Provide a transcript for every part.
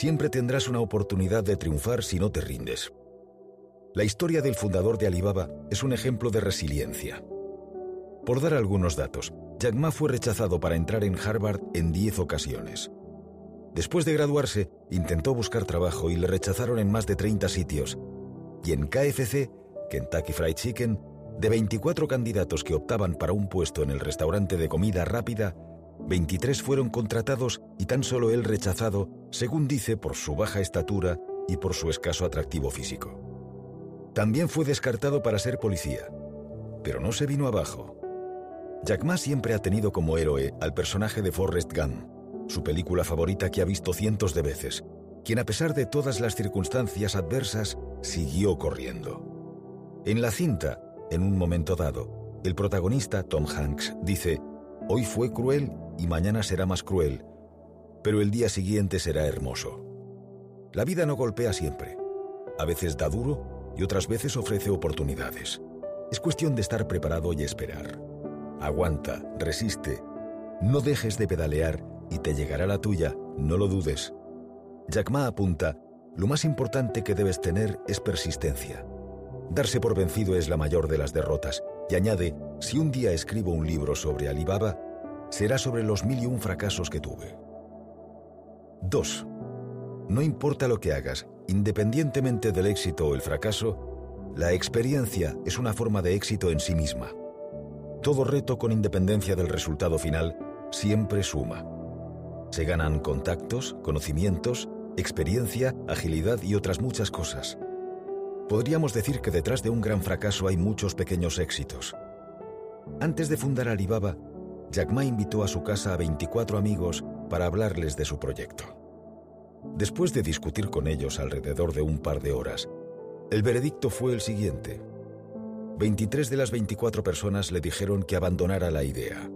Siempre tendrás una oportunidad de triunfar si no te rindes. La historia del fundador de Alibaba es un ejemplo de resiliencia. Por dar algunos datos, Jack Ma fue rechazado para entrar en Harvard en 10 ocasiones. Después de graduarse, intentó buscar trabajo y le rechazaron en más de 30 sitios. Y en KFC, Kentucky Fried Chicken, de 24 candidatos que optaban para un puesto en el restaurante de comida rápida, 23 fueron contratados y tan solo él rechazado, según dice, por su baja estatura y por su escaso atractivo físico. También fue descartado para ser policía, pero no se vino abajo. Jack Ma siempre ha tenido como héroe al personaje de Forrest Gump, su película favorita que ha visto cientos de veces, quien a pesar de todas las circunstancias adversas, siguió corriendo. En la cinta, en un momento dado, el protagonista, Tom Hanks, dice, Hoy fue cruel y mañana será más cruel, pero el día siguiente será hermoso. La vida no golpea siempre. A veces da duro y otras veces ofrece oportunidades. Es cuestión de estar preparado y esperar. Aguanta, resiste. No dejes de pedalear y te llegará la tuya, no lo dudes. Jack Ma apunta, lo más importante que debes tener es persistencia. Darse por vencido es la mayor de las derrotas, y añade, si un día escribo un libro sobre Alibaba, será sobre los mil y un fracasos que tuve. 2. No importa lo que hagas, Independientemente del éxito o el fracaso, la experiencia es una forma de éxito en sí misma. Todo reto con independencia del resultado final siempre suma. Se ganan contactos, conocimientos, experiencia, agilidad y otras muchas cosas. Podríamos decir que detrás de un gran fracaso hay muchos pequeños éxitos. Antes de fundar Alibaba, Jack Ma invitó a su casa a 24 amigos para hablarles de su proyecto. Después de discutir con ellos alrededor de un par de horas, el veredicto fue el siguiente. 23 de las 24 personas le dijeron que abandonara la idea.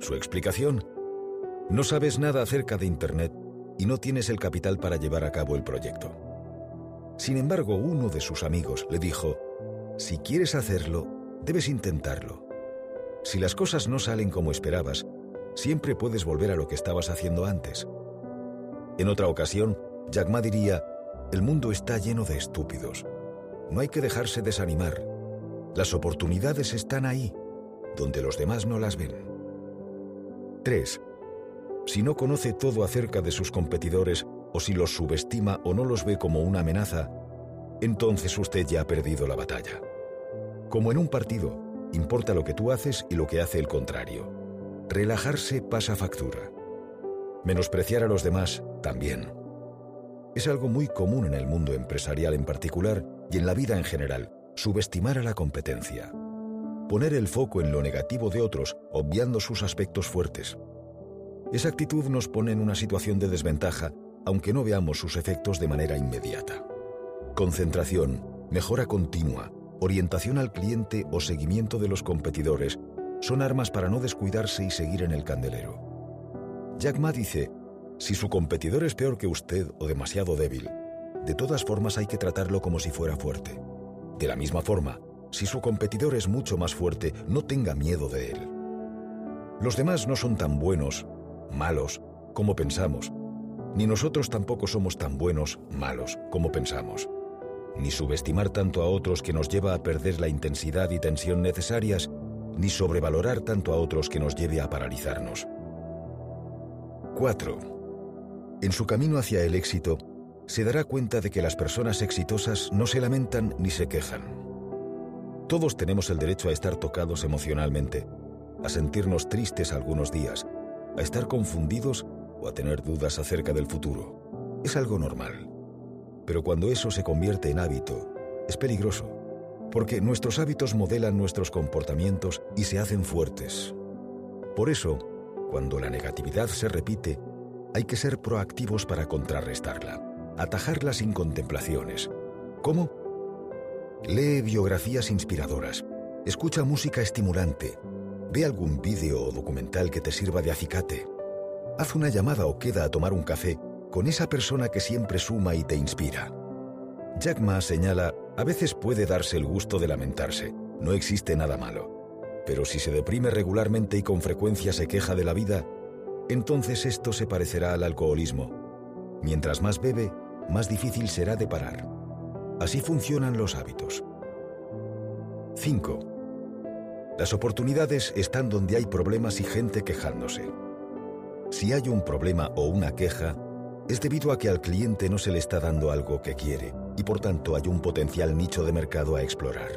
Su explicación, no sabes nada acerca de Internet y no tienes el capital para llevar a cabo el proyecto. Sin embargo, uno de sus amigos le dijo, si quieres hacerlo, debes intentarlo. Si las cosas no salen como esperabas, siempre puedes volver a lo que estabas haciendo antes. En otra ocasión, Jack Ma diría, el mundo está lleno de estúpidos. No hay que dejarse desanimar. Las oportunidades están ahí, donde los demás no las ven. 3. Si no conoce todo acerca de sus competidores o si los subestima o no los ve como una amenaza, entonces usted ya ha perdido la batalla. Como en un partido, importa lo que tú haces y lo que hace el contrario. Relajarse pasa factura. Menospreciar a los demás también. Es algo muy común en el mundo empresarial en particular y en la vida en general, subestimar a la competencia. Poner el foco en lo negativo de otros, obviando sus aspectos fuertes. Esa actitud nos pone en una situación de desventaja, aunque no veamos sus efectos de manera inmediata. Concentración, mejora continua, orientación al cliente o seguimiento de los competidores son armas para no descuidarse y seguir en el candelero. Jack Ma dice, si su competidor es peor que usted o demasiado débil, de todas formas hay que tratarlo como si fuera fuerte. De la misma forma, si su competidor es mucho más fuerte, no tenga miedo de él. Los demás no son tan buenos, malos, como pensamos, ni nosotros tampoco somos tan buenos, malos, como pensamos. Ni subestimar tanto a otros que nos lleva a perder la intensidad y tensión necesarias, ni sobrevalorar tanto a otros que nos lleve a paralizarnos. 4. En su camino hacia el éxito, se dará cuenta de que las personas exitosas no se lamentan ni se quejan. Todos tenemos el derecho a estar tocados emocionalmente, a sentirnos tristes algunos días, a estar confundidos a tener dudas acerca del futuro. Es algo normal. Pero cuando eso se convierte en hábito, es peligroso, porque nuestros hábitos modelan nuestros comportamientos y se hacen fuertes. Por eso, cuando la negatividad se repite, hay que ser proactivos para contrarrestarla, atajarla sin contemplaciones. ¿Cómo? Lee biografías inspiradoras, escucha música estimulante, ve algún vídeo o documental que te sirva de acicate. Haz una llamada o queda a tomar un café con esa persona que siempre suma y te inspira. Jack Ma señala, a veces puede darse el gusto de lamentarse, no existe nada malo. Pero si se deprime regularmente y con frecuencia se queja de la vida, entonces esto se parecerá al alcoholismo. Mientras más bebe, más difícil será de parar. Así funcionan los hábitos. 5. Las oportunidades están donde hay problemas y gente quejándose. Si hay un problema o una queja, es debido a que al cliente no se le está dando algo que quiere y por tanto hay un potencial nicho de mercado a explorar.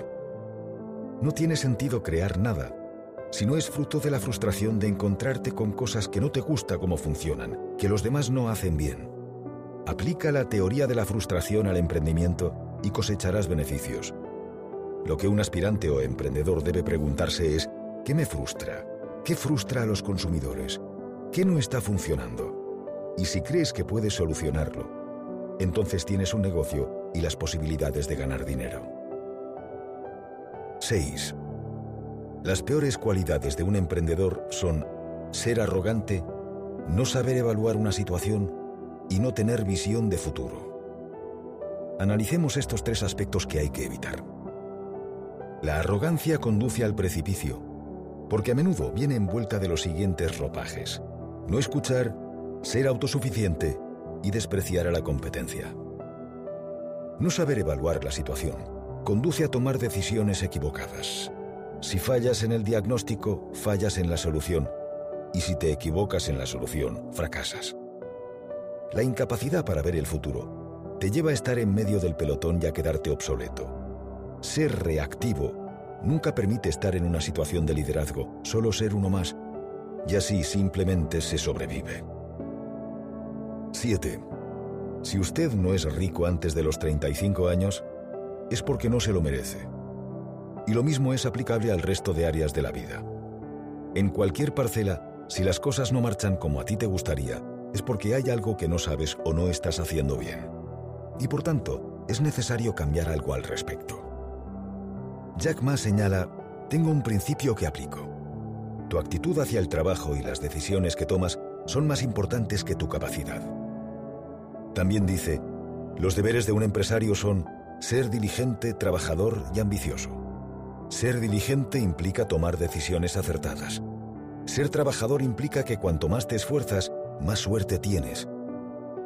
No tiene sentido crear nada si no es fruto de la frustración de encontrarte con cosas que no te gusta cómo funcionan, que los demás no hacen bien. Aplica la teoría de la frustración al emprendimiento y cosecharás beneficios. Lo que un aspirante o emprendedor debe preguntarse es, ¿qué me frustra? ¿Qué frustra a los consumidores? ¿Qué no está funcionando? Y si crees que puedes solucionarlo, entonces tienes un negocio y las posibilidades de ganar dinero. 6. Las peores cualidades de un emprendedor son ser arrogante, no saber evaluar una situación y no tener visión de futuro. Analicemos estos tres aspectos que hay que evitar. La arrogancia conduce al precipicio, porque a menudo viene envuelta de los siguientes ropajes. No escuchar, ser autosuficiente y despreciar a la competencia. No saber evaluar la situación conduce a tomar decisiones equivocadas. Si fallas en el diagnóstico, fallas en la solución. Y si te equivocas en la solución, fracasas. La incapacidad para ver el futuro te lleva a estar en medio del pelotón y a quedarte obsoleto. Ser reactivo nunca permite estar en una situación de liderazgo, solo ser uno más, y así simplemente se sobrevive. 7. Si usted no es rico antes de los 35 años, es porque no se lo merece. Y lo mismo es aplicable al resto de áreas de la vida. En cualquier parcela, si las cosas no marchan como a ti te gustaría, es porque hay algo que no sabes o no estás haciendo bien. Y por tanto, es necesario cambiar algo al respecto. Jack Ma señala, tengo un principio que aplico. Tu actitud hacia el trabajo y las decisiones que tomas son más importantes que tu capacidad. También dice, los deberes de un empresario son ser diligente, trabajador y ambicioso. Ser diligente implica tomar decisiones acertadas. Ser trabajador implica que cuanto más te esfuerzas, más suerte tienes.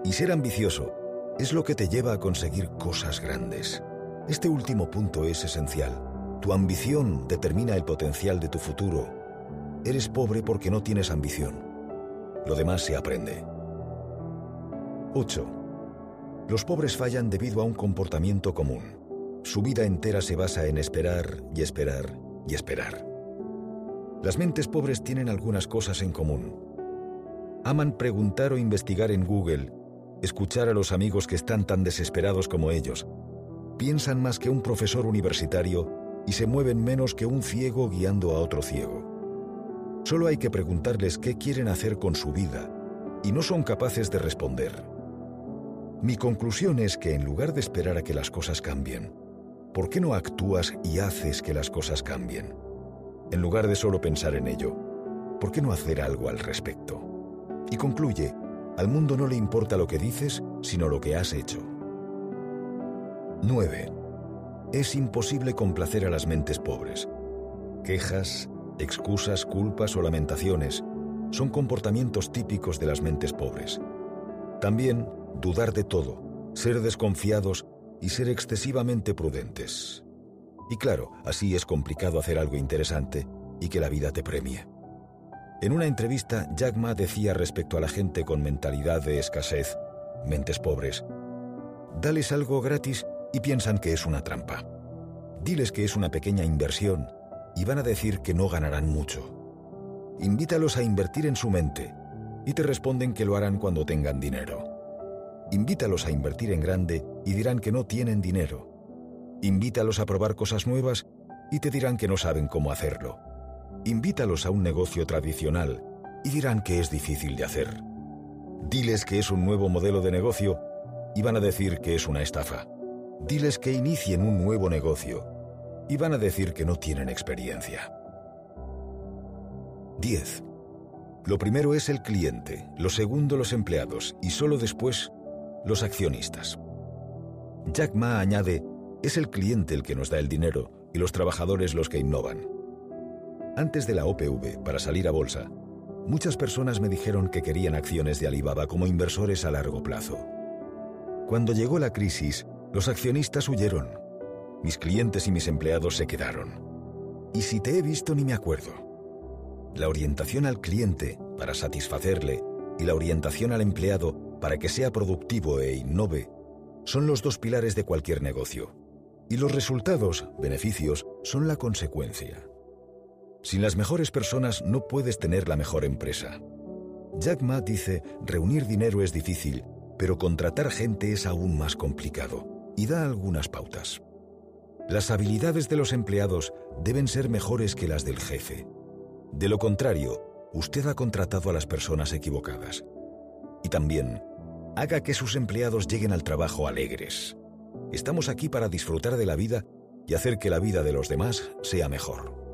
Y ser ambicioso es lo que te lleva a conseguir cosas grandes. Este último punto es esencial. Tu ambición determina el potencial de tu futuro. Eres pobre porque no tienes ambición. Lo demás se aprende. 8. Los pobres fallan debido a un comportamiento común. Su vida entera se basa en esperar y esperar y esperar. Las mentes pobres tienen algunas cosas en común. Aman preguntar o investigar en Google, escuchar a los amigos que están tan desesperados como ellos. Piensan más que un profesor universitario y se mueven menos que un ciego guiando a otro ciego. Solo hay que preguntarles qué quieren hacer con su vida y no son capaces de responder. Mi conclusión es que en lugar de esperar a que las cosas cambien, ¿por qué no actúas y haces que las cosas cambien? En lugar de solo pensar en ello, ¿por qué no hacer algo al respecto? Y concluye, al mundo no le importa lo que dices, sino lo que has hecho. 9. Es imposible complacer a las mentes pobres. Quejas, excusas, culpas o lamentaciones son comportamientos típicos de las mentes pobres. También dudar de todo, ser desconfiados y ser excesivamente prudentes. Y claro, así es complicado hacer algo interesante y que la vida te premie. En una entrevista, Jack Ma decía respecto a la gente con mentalidad de escasez, mentes pobres, dales algo gratis y piensan que es una trampa. Diles que es una pequeña inversión y van a decir que no ganarán mucho. Invítalos a invertir en su mente y te responden que lo harán cuando tengan dinero. Invítalos a invertir en grande y dirán que no tienen dinero. Invítalos a probar cosas nuevas y te dirán que no saben cómo hacerlo. Invítalos a un negocio tradicional y dirán que es difícil de hacer. Diles que es un nuevo modelo de negocio y van a decir que es una estafa. Diles que inicien un nuevo negocio y van a decir que no tienen experiencia. 10. Lo primero es el cliente, lo segundo los empleados y solo después los accionistas. Jack Ma añade, es el cliente el que nos da el dinero y los trabajadores los que innovan. Antes de la OPV, para salir a bolsa, Muchas personas me dijeron que querían acciones de Alibaba como inversores a largo plazo. Cuando llegó la crisis, los accionistas huyeron. Mis clientes y mis empleados se quedaron. Y si te he visto ni me acuerdo. La orientación al cliente para satisfacerle y la orientación al empleado para que sea productivo e innove son los dos pilares de cualquier negocio. Y los resultados, beneficios, son la consecuencia. Sin las mejores personas no puedes tener la mejor empresa. Jack Ma dice, reunir dinero es difícil, pero contratar gente es aún más complicado, y da algunas pautas. Las habilidades de los empleados deben ser mejores que las del jefe. De lo contrario, usted ha contratado a las personas equivocadas. Y también, haga que sus empleados lleguen al trabajo alegres. Estamos aquí para disfrutar de la vida y hacer que la vida de los demás sea mejor.